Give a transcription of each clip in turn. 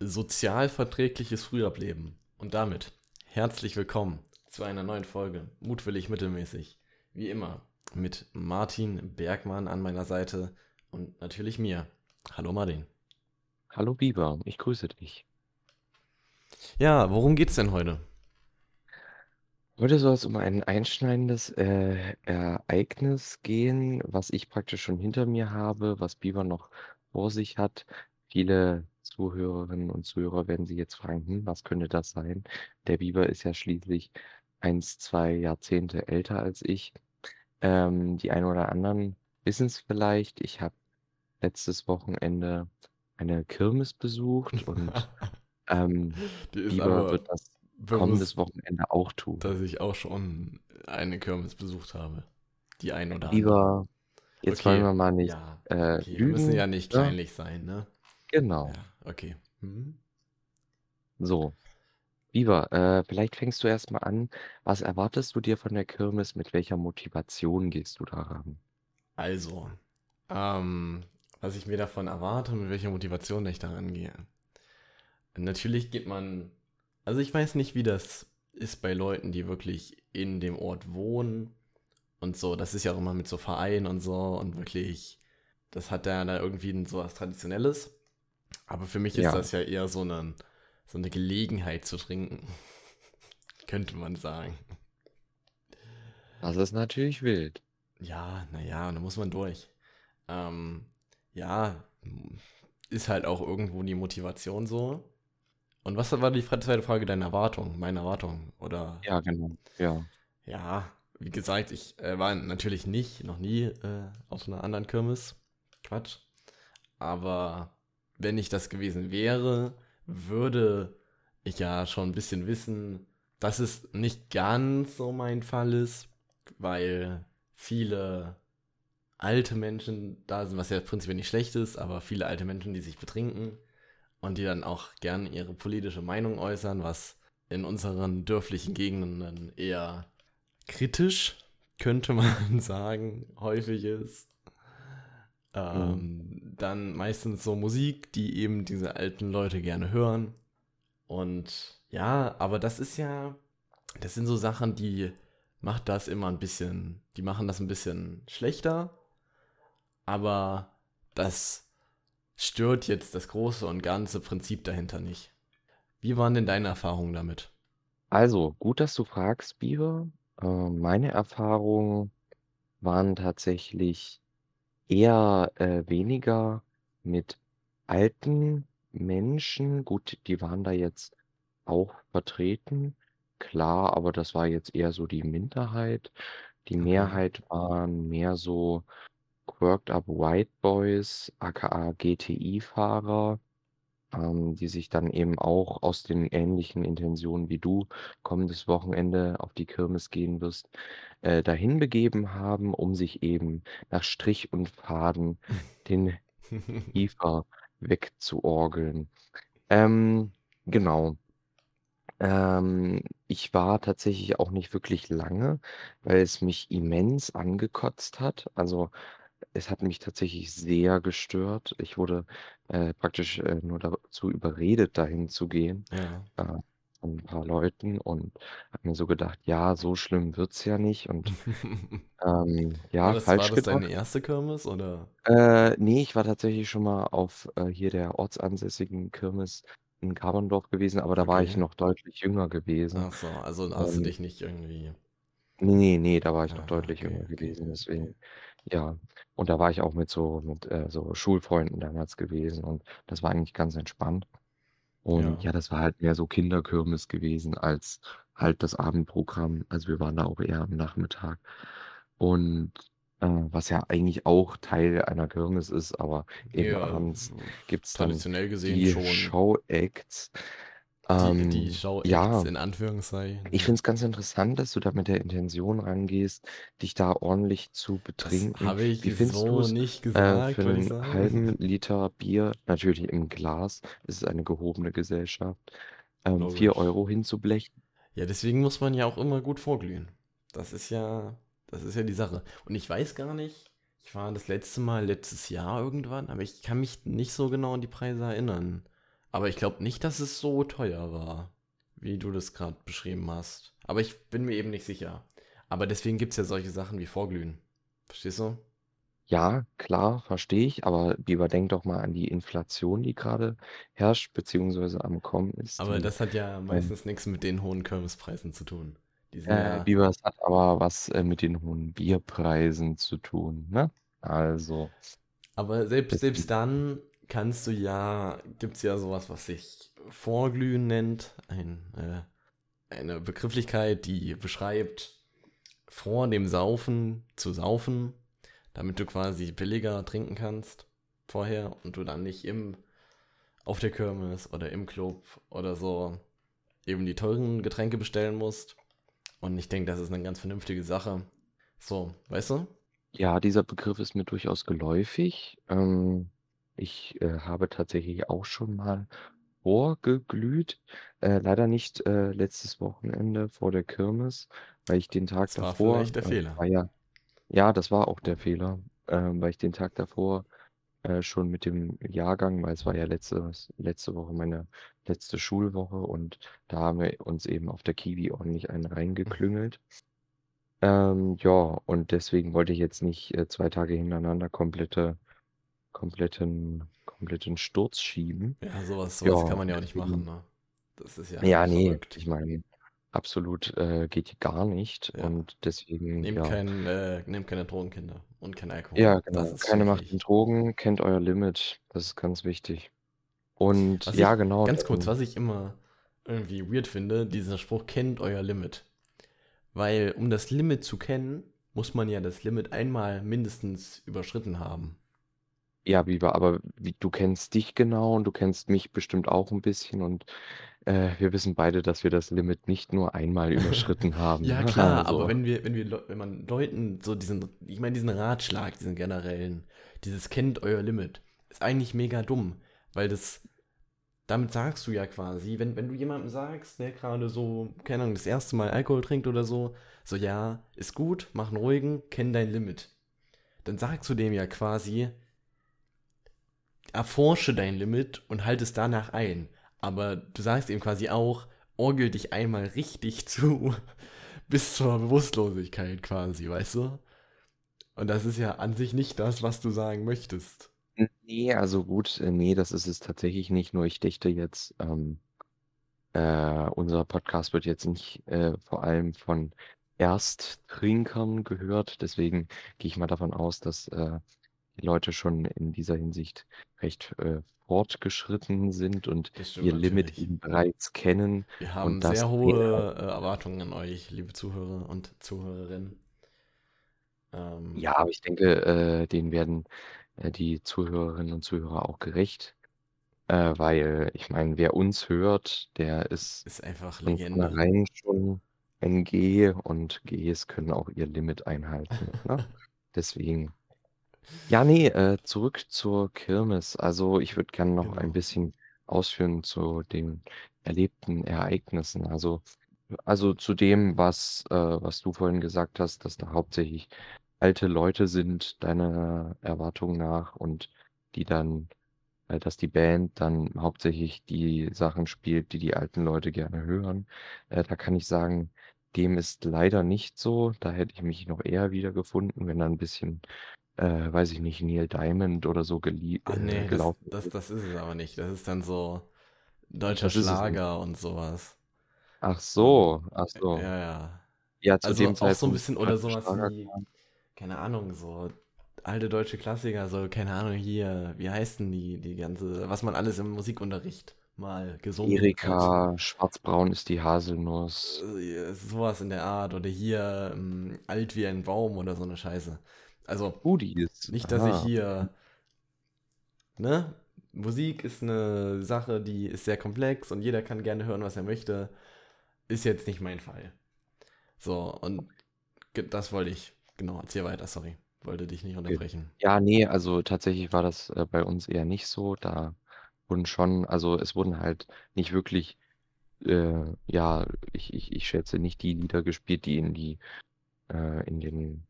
sozialverträgliches Frühableben. Und damit herzlich willkommen zu einer neuen Folge Mutwillig Mittelmäßig. Wie immer mit Martin Bergmann an meiner Seite und natürlich mir. Hallo Martin. Hallo Biber, ich grüße dich. Ja, worum geht's denn heute? Heute soll es um ein einschneidendes äh, Ereignis gehen, was ich praktisch schon hinter mir habe, was Biber noch vor sich hat. Viele Zuhörerinnen und Zuhörer werden sich jetzt fragen, hm, was könnte das sein? Der Biber ist ja schließlich eins, zwei Jahrzehnte älter als ich. Ähm, die einen oder anderen wissen es vielleicht. Ich habe letztes Wochenende eine Kirmes besucht und ähm, Die ist Biber aber wird das kommendes bewusst, Wochenende auch tun. dass ich auch schon eine Kirmes besucht habe. Die ein oder andere. Biber, jetzt wollen Okay, wir mal nicht ja, äh, okay. Wir müssen ja nicht ne? kleinlich sein, ne? Genau. Ja, okay. Mhm. So, Biber, äh, vielleicht fängst du erst mal an. Was erwartest du dir von der Kirmes? Mit welcher Motivation gehst du daran? Also, ähm, was ich mir davon erwarte und mit welcher Motivation ich daran gehe. Natürlich geht man, also ich weiß nicht, wie das ist bei Leuten, die wirklich in dem Ort wohnen und so. Das ist ja auch immer mit so Vereinen und so und wirklich, das hat ja da irgendwie so was Traditionelles. Aber für mich ist Ja, das ja eher so eine, so eine Gelegenheit zu trinken, könnte man sagen. das ist natürlich wild. Ja, naja, da muss man durch. Ähm, ja, ist halt auch irgendwo die Motivation so. Und was war die zweite Frage, deine Erwartung, meine Erwartung? Oder, Ja, genau. Ja. ja, wie gesagt, ich äh, war natürlich nicht, noch nie äh, auf einer anderen Kirmes. Quatsch. Aber wenn ich das gewesen wäre, würde ich ja schon ein bisschen wissen, dass es nicht ganz so mein Fall ist, weil viele alte Menschen da sind, was ja prinzipiell nicht schlecht ist, aber viele alte Menschen, die sich betrinken und die dann auch gern ihre politische Meinung äußern, was in unseren dörflichen Gegenden eher kritisch, könnte man sagen, häufig ist. Mhm. Ähm, dann meistens so Musik, die eben diese alten Leute gerne hören. Und ja, aber das ist ja, das sind so Sachen, die macht das immer ein bisschen, die machen das ein bisschen schlechter, aber das stört jetzt das große und ganze Prinzip dahinter nicht. Wie waren denn deine Erfahrungen damit? Also, gut, dass du fragst, Biber. Äh, meine Erfahrungen waren tatsächlich eher äh, weniger mit alten Menschen. Gut, die waren da jetzt auch vertreten, klar, aber das war jetzt eher so die Minderheit. Die Okay. Mehrheit waren mehr so Quirked Up White Boys, aka GTI-Fahrer, ähm, die sich dann eben auch aus den ähnlichen Intentionen wie du kommendes Wochenende auf die Kirmes gehen wirst, äh, dahin begeben haben, um sich eben nach Strich und Faden den Kiefer wegzuorgeln. Ähm, genau. Ähm, ich war tatsächlich auch nicht wirklich lange, weil es mich immens angekotzt hat. Also, es hat mich tatsächlich sehr gestört. Ich wurde, äh, praktisch, äh, nur dazu überredet, dahin zu gehen, Ja. äh, von 'n paar Leuten und habe mir so gedacht: „Ja, so schlimm wird's ja nicht“ und, ähm, War ja, das, war falsch das deine gedacht. erste Kirmes oder? Äh, ne, ich war tatsächlich schon mal auf, äh, hier der ortsansässigen Kirmes in Gaberndorf gewesen, aber da war ich Okay. noch deutlich jünger gewesen. Ach so, also hast du Und dich nicht irgendwie. ne, ne, da war ich noch Ah, deutlich okay, jünger okay, gewesen, okay. deswegen, ja. Und da war ich auch mit so mit, äh, so Schulfreunden damals gewesen und das war eigentlich ganz entspannt. Und Ja. ja, das war halt mehr so Kinderkirmes gewesen als halt das Abendprogramm. Also, wir waren da auch eher am Nachmittag. Und, äh, was ja eigentlich auch Teil einer Kirmes ist, aber eben Ja, abends gibt's dann traditionell gesehen die schon. Show-Acts. Die, die Ähm, Show-Acts ja. in Anführungszeichen, Ich finde es ganz interessant, dass du da mit der Intention rangehst, dich da ordentlich zu betrinken. habe ich Wie findest so nicht äh, gesagt, für würde ich 'nen sagen. halben Liter Bier, natürlich im Glas, es ist eine gehobene Gesellschaft, ähm, 4 Logisch. € hinzublechen? Ja, deswegen muss man ja auch immer gut vorglühen. Das ist ja, das ist ja die Sache. Und ich weiß gar nicht, ich war das letzte Mal letztes Jahr irgendwann, aber ich kann mich nicht so genau an die Preise erinnern. Aber ich glaube nicht, dass es so teuer war, wie du das gerade beschrieben hast. Aber ich bin mir eben nicht sicher. Aber deswegen gibt es ja solche Sachen wie Vorglühen. Verstehst du? Ja, klar, verstehe ich, aber überdenk doch mal an die Inflation, die gerade herrscht, beziehungsweise am Kommen ist. Aber das hat ja ähm, meistens nichts mit den hohen Kirmespreisen zu tun. Die sind äh, ja. Biber, es hat aber was äh, mit den hohen Bierpreisen zu tun, ne? Also, Aber selbst, selbst dann kannst du ja, gibt es ja sowas, was sich Vorglühen nennt. Ein, äh, eine Begrifflichkeit, die beschreibt, vor dem Saufen zu saufen, damit du quasi billiger trinken kannst vorher und du dann nicht im, auf der Kirmes oder im Club oder so eben die teuren Getränke bestellen musst. Und ich denke, das ist eine ganz vernünftige Sache. So, weißt du? Ja, dieser Begriff ist mir durchaus geläufig. Ähm, ich äh, habe tatsächlich auch schon mal vorgeglüht. Äh, leider nicht äh, letztes Wochenende vor der Kirmes, weil ich den Tag Das war davor, vielleicht der äh, Fehler. war ja, ja, das war auch der Fehler, ähm, weil ich den Tag davor äh, schon mit dem Jahrgang, weil es war ja letzte, letzte Woche meine letzte Schulwoche und da haben wir uns eben auf der Kiwi ordentlich einen reingeklüngelt. Ähm, ja, und deswegen wollte ich jetzt nicht äh, zwei Tage hintereinander komplette, kompletten, kompletten Sturz schieben. Ja, sowas, Ja, sowas kann man ja auch nicht machen, ne? Das ist ja Ja, nee, verrückt. ich meine, absolut äh, geht hier gar nicht Ja. und deswegen, Nehmt ja. kein, äh, nehmt keine Drogen, Kinder. Und kein Alkohol. Ja, genau. Keine Macht Drogen, kennt euer Limit. Das ist ganz wichtig. Und Was ja, ich, genau, ganz kurz, was ich immer irgendwie weird finde, dieser Spruch, kennt euer Limit. Weil, um das Limit zu kennen, muss man ja das Limit einmal mindestens überschritten haben. Ja, Biber, aber wie, du kennst dich genau und du kennst mich bestimmt auch ein bisschen und äh, wir wissen beide, dass wir das Limit nicht nur einmal überschritten haben. Ja, Ne? klar, aber Also, wenn wir, wenn wir, Leu- wenn man Leuten so diesen, ich meine, diesen Ratschlag, diesen generellen, dieses kennt euer Limit, ist eigentlich mega dumm, weil das, damit sagst du ja quasi, wenn, wenn du jemandem sagst, der gerade so, keine Ahnung, das erste Mal Alkohol trinkt oder so, so ja, ist gut, mach einen ruhigen, kenn dein Limit. Dann sagst du dem ja quasi, erforsche dein Limit und halt es danach ein. Aber du sagst ihm quasi auch, orgel dich einmal richtig zu, bis zur Bewusstlosigkeit quasi, weißt du? Und das ist ja an sich nicht das, was du sagen möchtest. nee, also gut, äh, nee, das ist es tatsächlich nicht. Nur ich dichte jetzt, ähm, äh, unser Podcast wird jetzt nicht äh, vor allem von Ersttrinkern gehört. Deswegen gehe ich mal davon aus, dass äh, die Leute schon in dieser Hinsicht recht äh, fortgeschritten sind und ihr Limit eben bereits kennen Wir haben sehr hohe äh, Erwartungen an euch, liebe Zuhörer und Zuhörerinnen. Ähm, Ja, aber ich denke, äh, denen werden äh, die Zuhörerinnen und Zuhörer auch gerecht, äh, weil ich meine, wer uns hört, der ist ist einfach Legende. vornherein schon ein G und Gs können auch ihr Limit einhalten. Ne? Deswegen. Ja, nee, äh, zurück zur Kirmes. Also ich würde gerne noch ein Genau. bisschen ausführen zu den erlebten Ereignissen. Also, also zu dem, was, äh, was du vorhin gesagt hast, dass da hauptsächlich alte Leute sind, deiner Erwartung nach, und die dann, äh, dass die Band dann hauptsächlich die Sachen spielt, die die alten Leute gerne hören. Äh, da kann ich sagen, dem ist leider nicht so. Da hätte ich mich noch eher wiedergefunden, wenn da ein bisschen äh, weiß ich nicht, Neil Diamond oder so gelie Ach äh, nee, das, gelaufen das, ist. das ist es aber nicht. Das ist dann so deutscher Das. Schlager und sowas. Ach so, ach so. ja, ja. Ja, zu Also dem auch so ein bisschen oder sowas Schlager wie, keine Ahnung, so alte deutsche Klassiker, so, keine Ahnung, hier, wie heißt denn die, die ganze, was man alles im Musikunterricht mal gesungen hat. Erika, schwarzbraun ist die Haselnuss. Äh, Sowas in der Art. Oder hier ähm, alt wie ein Baum oder so eine Scheiße. Also, Hoodies. nicht, dass ich Aha. hier, ne? Musik ist eine Sache, die ist sehr komplex und jeder kann gerne hören, was er möchte. Ist jetzt nicht mein Fall. So, und das wollte ich. Genau, erzähl weiter, sorry. Wollte dich nicht unterbrechen. Ja, nee, also tatsächlich war das äh, bei uns eher nicht so. Da wurden schon, also es wurden halt nicht wirklich, äh, ja, ich, ich, ich schätze nicht die Lieder gespielt, die in die, äh, in den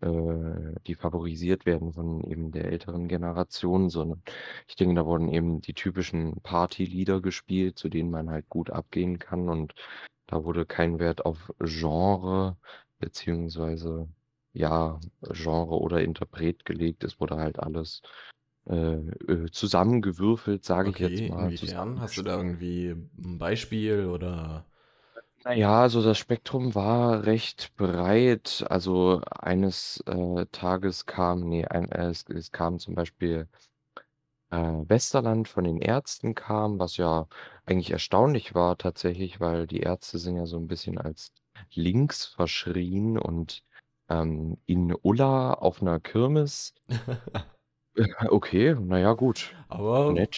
äh, die favorisiert werden von eben der älteren Generation, sondern ich denke, da wurden eben die typischen Partylieder gespielt, zu denen man halt gut abgehen kann und da wurde kein Wert auf Genre beziehungsweise, ja, Genre oder Interpret gelegt. Es wurde halt alles, äh, äh, zusammengewürfelt, sage ich jetzt Okay, mal, inwiefern? Hast du da irgendwie 'n Beispiel oder Na ja, also das Spektrum war recht breit. Also eines, äh, Tages kam ne, ein äh, es es kam zum Beispiel, äh, Westerland von den Ärzten kam, was ja eigentlich erstaunlich war tatsächlich, weil die Ärzte sind ja so 'n bisschen als links verschrien und, ähm, in Ulla auf 'ner Kirmes okay, na ja, gut. Aber Nett,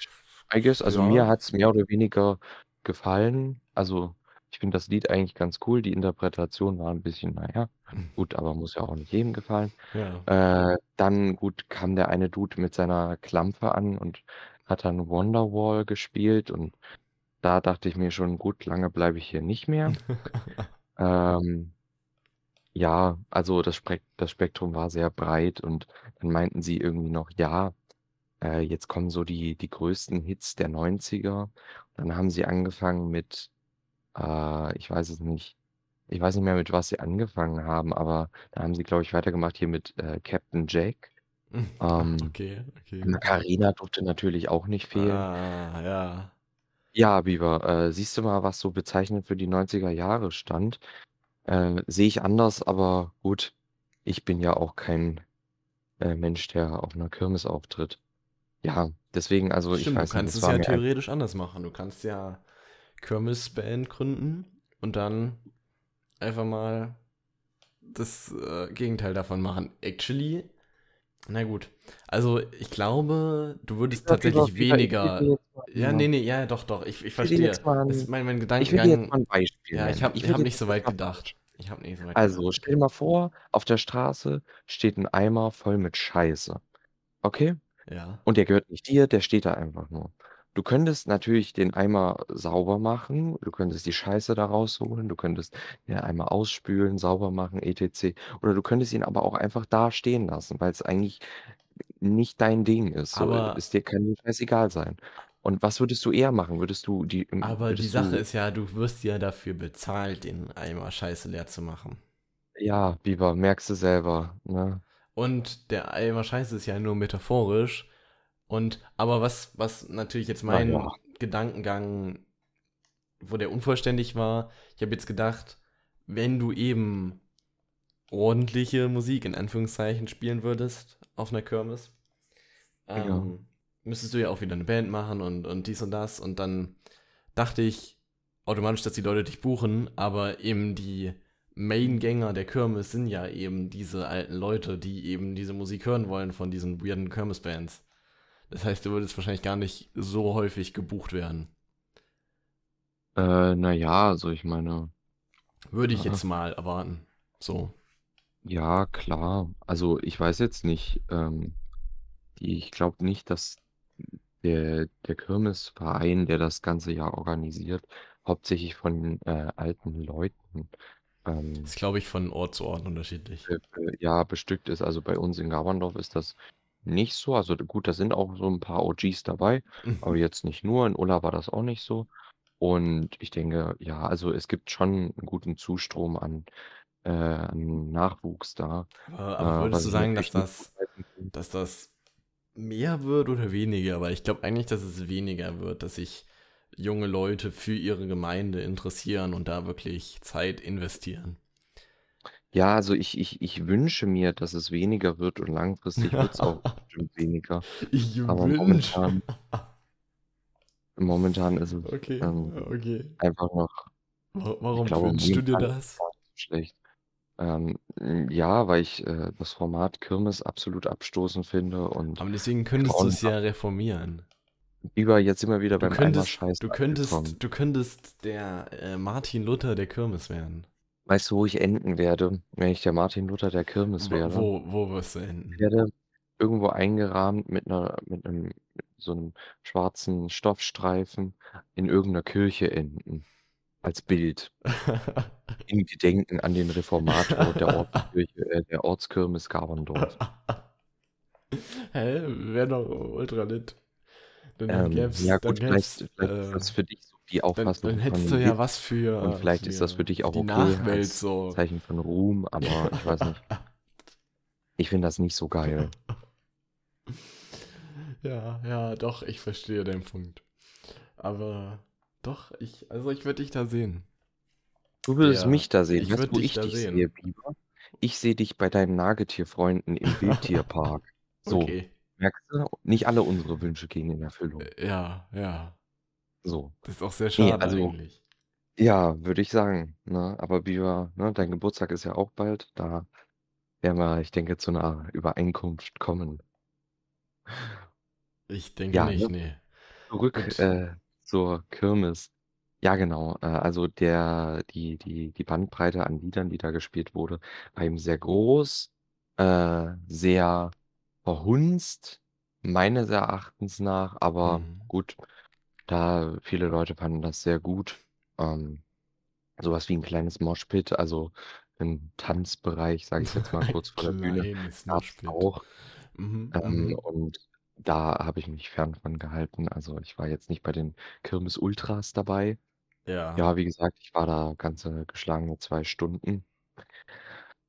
I guess. Also, mir ja. hat's mehr oder weniger gefallen. Also, ich finde das Lied eigentlich ganz cool. Die Interpretation war 'n bisschen, na ja, gut, aber muss ja auch nicht jedem gefallen. Ja. Äh, dann gut, kam der eine Dude mit seiner Klampfe an und hat dann Wonderwall gespielt und da dachte ich mir schon: „Gut, lange bleibe ich hier nicht mehr.“ Ähm ja, also das Sprek das Spektrum war sehr breit und dann meinten sie irgendwie noch: „Ja, äh, jetzt kommen so die die größten Hits der 90er.“ Dann haben sie angefangen mit, äh, ich weiß es nicht ich weiß nicht mehr, mit was sie angefangen haben, aber da haben sie, glaube ich, weitergemacht hier mit, äh, Captain Jack. Ähm, okay, okay. Macarena durfte natürlich auch nicht fehlen. Ah, ja. Ja, Beaver, äh, siehst du mal, was so bezeichnend für die 90er Jahre stand. Äh, sehe ich anders, aber gut, ich bin ja auch kein, äh, Mensch, der auf 'ner Kirmes auftritt. Ja, deswegen also, ich Stimmt, du weiß nicht, kannst es es ja theoretisch anders machen. Du kannst ja Kirmesband gründen und dann einfach mal das, äh, Gegenteil davon machen. Actually na gut, also, ich glaube, du würdest Beaver, tatsächlich weniger mal ja, ne, ne, ja, doch, doch, ich ich verstehe. mal 'n mein mein ich will dir jetzt Gedankengang mal 'n Beispiel ja, ich habe Ich dir nicht so weit gedacht. Ich habe nicht so weit Also, gedacht. stell dir mal vor, auf der Straße steht 'n Eimer voll mit Scheiße, okay? Ja. Und der gehört nicht dir, der steht da einfach nur. Du könntest natürlich den Eimer sauber machen, du könntest die Scheiße da rausholen, du könntest den Eimer ausspülen, sauber machen et cetera. Oder du könntest ihn aber auch einfach da stehen lassen, weil's eigentlich nicht dein Ding ist. So, Aber es dir kann dir scheißegal sein. Und was würdest du eher machen? Würdest du die hm, aber die würdest Sache du ist ja, du wirst ja dafür bezahlt, den Eimer Scheiße leer zu machen. Ja, Beaver, merkst du selber, ne? Und der Eimer Scheiße ist ja nur metaphorisch und aber was was natürlich jetzt ja. mein Gedankengang wo der unvollständig war, ich habe jetzt gedacht, wenn du eben ordentliche Musik in Anführungszeichen spielen würdest auf 'ner Kirmes, Ja. ähm, müsstest du ja auch wieder 'ne Band machen und und dies und das und dann dachte ich automatisch, dass die Leute dich buchen, aber eben die Main-Gänger der Kirmes sind ja eben diese alten Leute, die eben diese Musik hören wollen von diesen weirden Kirmesbands. Das heißt, du würdest wahrscheinlich gar nicht so häufig gebucht werden. Äh, na ja, also ich meine Würde ich äh jetzt mal erwarten, so. Ja, klar. Also, ich weiß jetzt nicht, ähm, ich glaube nicht, dass der der Kirmesverein, der das ganze Jahr organisiert, hauptsächlich von, äh, alten Leuten, ähm Ist, glaube ich, von Ort zu Ort unterschiedlich. äh, ja, bestückt ist. Also, bei uns in Gauerndorf ist das nicht so. Also, gut, da sind auch so 'n paar OGs dabei, aber Mhm. jetzt nicht nur. In Ulla war das auch nicht so. Und ich denke, ja, also, es gibt schon 'n guten Zustrom an äh, an Nachwuchs da, Aber äh, aber würdest was du ich sagen, dass natürlich nicht das kann. dass das mehr wird oder weniger? Weil ich glaube eigentlich, dass es weniger wird, dass sich junge Leute für ihre Gemeinde interessieren und da wirklich Zeit investieren. Ja, also, ich ich ich wünsche mir, dass es weniger wird und langfristig wird's auch bestimmt weniger. Ich Aber wünsche. momentan momentan ist es, Okay, ähm, okay. einfach noch Wa ich warum glaube, wünschst du dir momentan ist es das? schlecht. Ähm, hm, ja, weil ich, äh, das Format Kirmes absolut abstoßend finde und Aber deswegen könntest du's grauenhaft. ja reformieren. Beaver, jetzt sind wir wieder Du beim Eimer könntest Scheiße du angekommen. könntest du könntest der, äh, Martin Luther der Kirmes werden. Weißt du, wo ich enden werde, wenn ich der Martin Luther der Kirmes Wa werde? wo wo wirst du Ich enden? werde irgendwo eingerahmt mit 'ner mit 'nem mit so 'nem schwarzen Stoffstreifen in irgend 'ner Kirche enden. als Bild. In Gedenken an den Reformator der Ortskirche äh, der Ortskirmes Gaberdorf. Hä? Wäre doch ultra lit. Dann Ähm, gäb's ja dann gut, vielleicht gäb's, vielleicht ist das äh für dich so die dann Auffassung dann von hättest du ja was und für vielleicht ist das für für dich auch die okay Nachwelt so. Zeichen von Ruhm, aber ich weiß nicht. Ich finde das nicht so geil. Ja, ja, doch, ich verstehe deinen Punkt. Aber doch, ich also, ich würde dich da sehen. Du würdest Der mich da sehen. ich Weißt wo dich ich dich sehen. sehe, Biber? Ich sehe dich bei deinen Nagetierfreunden im Wildtierpark. So, Okay. merkst du? Nicht alle unsere Wünsche gehen in Erfüllung. Ja, ja. So. Das ist auch sehr schade also eigentlich. ja, würde ich sagen, ne? Aber Biber, ne, dein Geburtstag ist ja auch bald. Da werden wir, ich denke, zu 'ner Übereinkunft kommen. Ich denke Ja, nicht, ne? ne. Zurück, äh, zur Kirmes. Ja, genau. Äh, also der die die die Bandbreite an Liedern, die da gespielt wurde, war eben sehr groß, äh, sehr verhunzt, meines Erachtens nach, aber Mhm. gut, da viele Leute fanden das sehr gut. Ähm, so was wie 'n kleines Moshpit, also 'n Tanzbereich, sage ich jetzt mal, Ein kurz vor der Bühne, gab's Moshpit. auch. Mhm, Ähm, mhm. und da habe ich mich fern von gehalten. Also, ich war jetzt nicht bei den Kirmes-Ultras dabei. Ja. Ja, wie gesagt, ich war da ganze geschlagene 2 Stunden.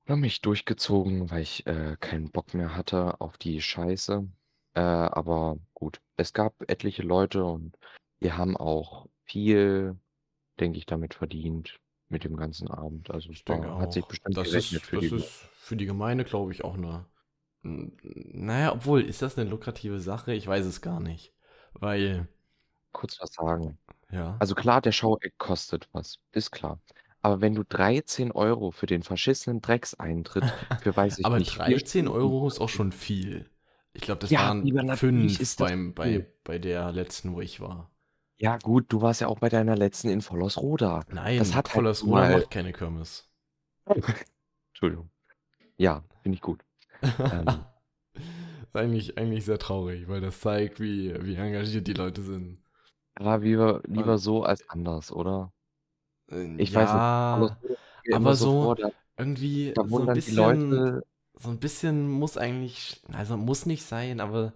Habe mich durchgezogen, weil ich, äh, keinen Bock mehr hatte auf die Scheiße. Äh, aber gut, es gab etliche Leute und die haben auch viel, denke ich, damit verdient mit dem ganzen Abend. Also, Ich denke hat sich auch. bestimmt Das gerechnet ist für die das Leute. ist für die Gemeinde, glaube ich, auch 'ne n na ja, obwohl, ist das 'ne lukrative Sache? Ich weiß es gar nicht, weil Kurz was sagen. Ja. Also klar, der Show-Act kostet was, ist klar. Aber wenn du 13 € für den verschissenen Dreckseintritt für, weiß ich Aber nicht, 4 13 Stunden € ist auch schon viel. Ich glaube, das Ja, waren Biber, natürlich 5 ist das beim bei bei der letzten, wo ich war. Ja gut, du warst ja auch bei deiner letzten in Vollosroda. Das Nein, hat halt nun Vollersroda mal macht keine Kirmes. Entschuldigung. Ja, finde ich gut. Ähm Eigentlich eigentlich sehr traurig, weil das zeigt, wie wie engagiert die Leute sind. Aber lieber lieber Und so als anders, oder? Ich weiß nicht, ja, mir immer aber so vor, da irgendwie da so wurden 'n dann die bisschen Leute so 'n bisschen muss eigentlich also, muss nicht sein, aber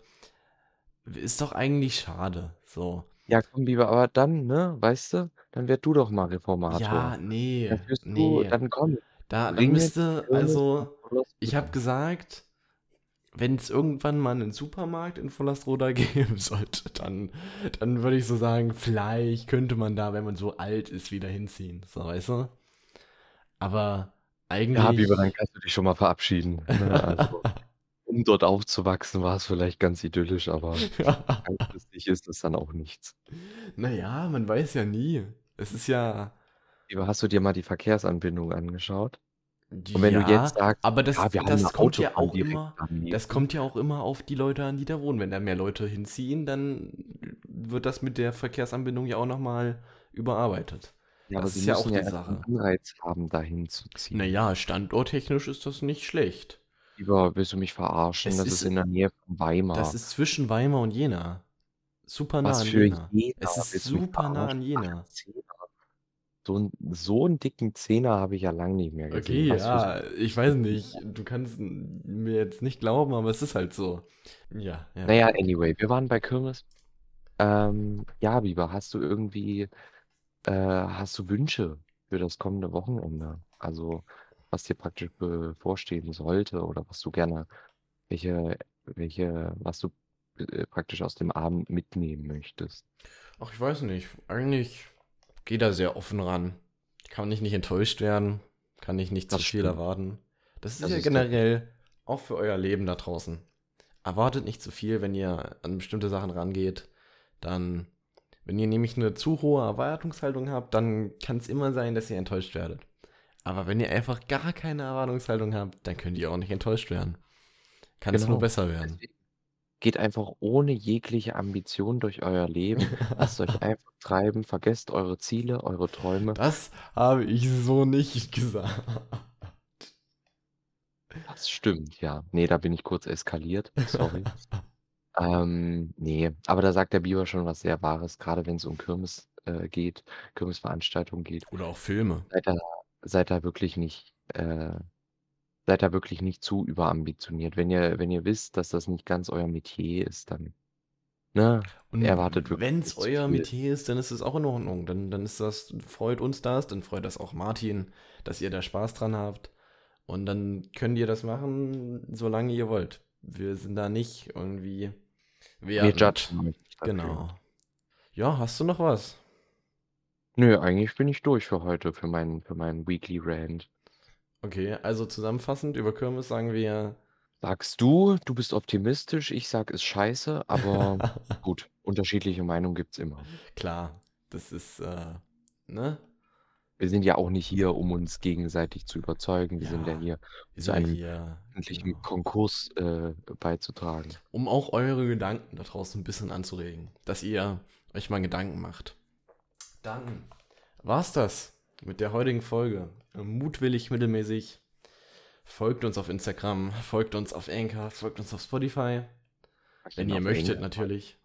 ist doch eigentlich schade, so. Ja, komm, Biber, aber dann, ne, weißt du, dann werd du doch mal Reformator. Ja, ne, Dann wirst du ne. dann komm, Da dann müsste nach also, ich habe gesagt, wenn's irgendwann mal 'nen Supermarkt in Vollersroda geben sollte, dann dann würde ich so sagen, vielleicht könnte man da, wenn man so alt ist, wieder hinziehen, so, weißt du? Aber Ja, Biber, dann eigentlich kannst du dich schon mal verabschieden, ne? Also, um dort aufzuwachsen, war's vielleicht ganz idyllisch, aber langfristig ist das dann auch nichts. Na ja, man weiß ja nie. Es ist ja hast du dir mal die Verkehrsanbindung angeschaut? Und wenn du Ja, jetzt sagst: aber das „Ja, wir 'ne das kommt ja auch immer das daneben.“ kommt ja auch immer auf die Leute an, die da wohnen. Wenn da mehr Leute hinziehen, dann wird das mit der Verkehrsanbindung ja auch noch mal überarbeitet. Ja, aber Das sie ist ja auch ja die 'n Sache. Anreiz haben, dahin zu ziehen. ja, standorttechnisch ist das nicht schlecht. Biber, willst du mich verarschen? Es Das ist ist in der Nähe von das Weimar. ist zwischen Weimar und Jena. Super nah Was an für Jena. Jena? Es ist super nah an Jena. So so 'n dicken Zehner habe ich ja lang nicht mehr gesehen. Okay, Was ja, ich weiß nicht. Du kannst mir jetzt nicht glauben, aber es ist halt so. Ja, ja. Na ja, anyway, wir waren bei Kirmes. Ähm, ja, Biber, hast du irgendwie äh, hast du Wünsche für das kommende Wochenende? Also, was dir praktisch bevorstehen sollte oder was du gerne welche welche was du, äh, praktisch aus dem Abend mitnehmen möchtest? Ach, ich weiß nicht. Eigentlich gehe da sehr offen ran. Kann ich nicht enttäuscht werden, kann ich nicht zu Das viel stimmt. erwarten. Das ist Das ja ist generell auch für euer Leben da draußen. Erwartet nicht zu viel, wenn ihr an bestimmte Sachen rangeht. Dann wenn ihr nämlich 'ne zu hohe Erwartungshaltung habt, dann kann's immer sein, dass ihr enttäuscht werdet. Aber wenn ihr einfach gar keine Erwartungshaltung habt, dann könnt ihr auch nicht enttäuscht werden. Kann's nur Genau, besser werden. geht einfach ohne jegliche Ambition durch euer Leben. Lasst euch einfach treiben, vergesst eure Ziele, eure Träume. Das habe ich so nicht gesagt. Das stimmt, ja. Ne, da bin ich kurz eskaliert, sorry. Ähm, ne, aber da sagt der Biber schon was sehr Wahres, grade wenn's um Kirmes äh, geht, Kirmesveranstaltungen geht. Oder auch Filme. Seid da seid da wirklich nicht äh, seid da wirklich nicht zu überambitioniert. Wenn ihr wenn ihr wisst, dass das nicht ganz euer Metier ist, dann, ne, Und erwartet wirklich wenn es euer. Metier ist, dann ist es auch in Ordnung. Dann, dann ist das, freut uns das, dann freut das auch Martin, dass ihr da Spaß dran habt. Und dann könnt ihr das machen, solange ihr wollt. Wir sind da nicht irgendwie Wir wertend. judgen. Genau. Ja, hast du noch was? Nö, eigentlich bin ich durch für heute, für meinen für meinen Weekly Rant. Okay, also zusammenfassend über Kirmes sagen wir. Sagst du, du bist optimistisch, ich sag, ist scheiße, aber gut, unterschiedliche Meinungen gibt's immer. Klar, das ist, äh, ne? Wir sind ja auch nicht hier, um uns gegenseitig zu überzeugen. Wir sind ja Ja, hier, wir zu ja einem hier, genau. Konkurs äh, beizutragen. Um auch eure Gedanken da draußen ein bisschen anzuregen, dass ihr euch mal Gedanken macht. Dann war's das mit der heutigen Folge. Mutwillig, mittelmäßig. Folgt uns auf Instagram, folgt uns auf Anchor, folgt uns auf Spotify. Wenn ihr möchtet, natürlich.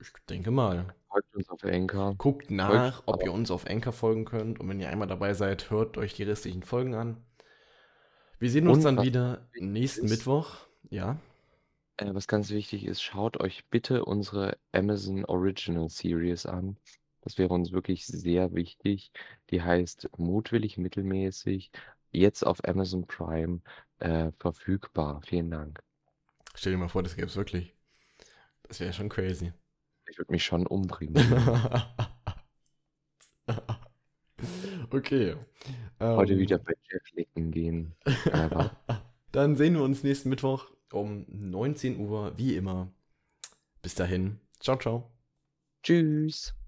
Ich denke mal. Folgt uns auf Anchor. Guckt nach, ob ihr uns auf Anchor folgen könnt. Und wenn ihr einmal dabei seid, hört euch die restlichen Folgen an. Wir sehen uns dann wieder nächsten ist- Mittwoch. Ja. Äh, was ganz wichtig ist, schaut euch bitte unsere Amazon Original Series an. Das wäre uns wirklich sehr wichtig. Die heißt Mutwillig mittelmäßig, jetzt auf Amazon Prime äh, verfügbar. Vielen Dank. Stell dir mal vor, das gäbe es wirklich. Das wäre schon crazy. Ich würde mich schon umbringen. okay. Heute Ähm, wieder bei Jeff Licken gehen. Dann sehen wir uns nächsten Mittwoch um 19 Uhr, wie immer. Bis dahin. Ciao, ciao. tschüss.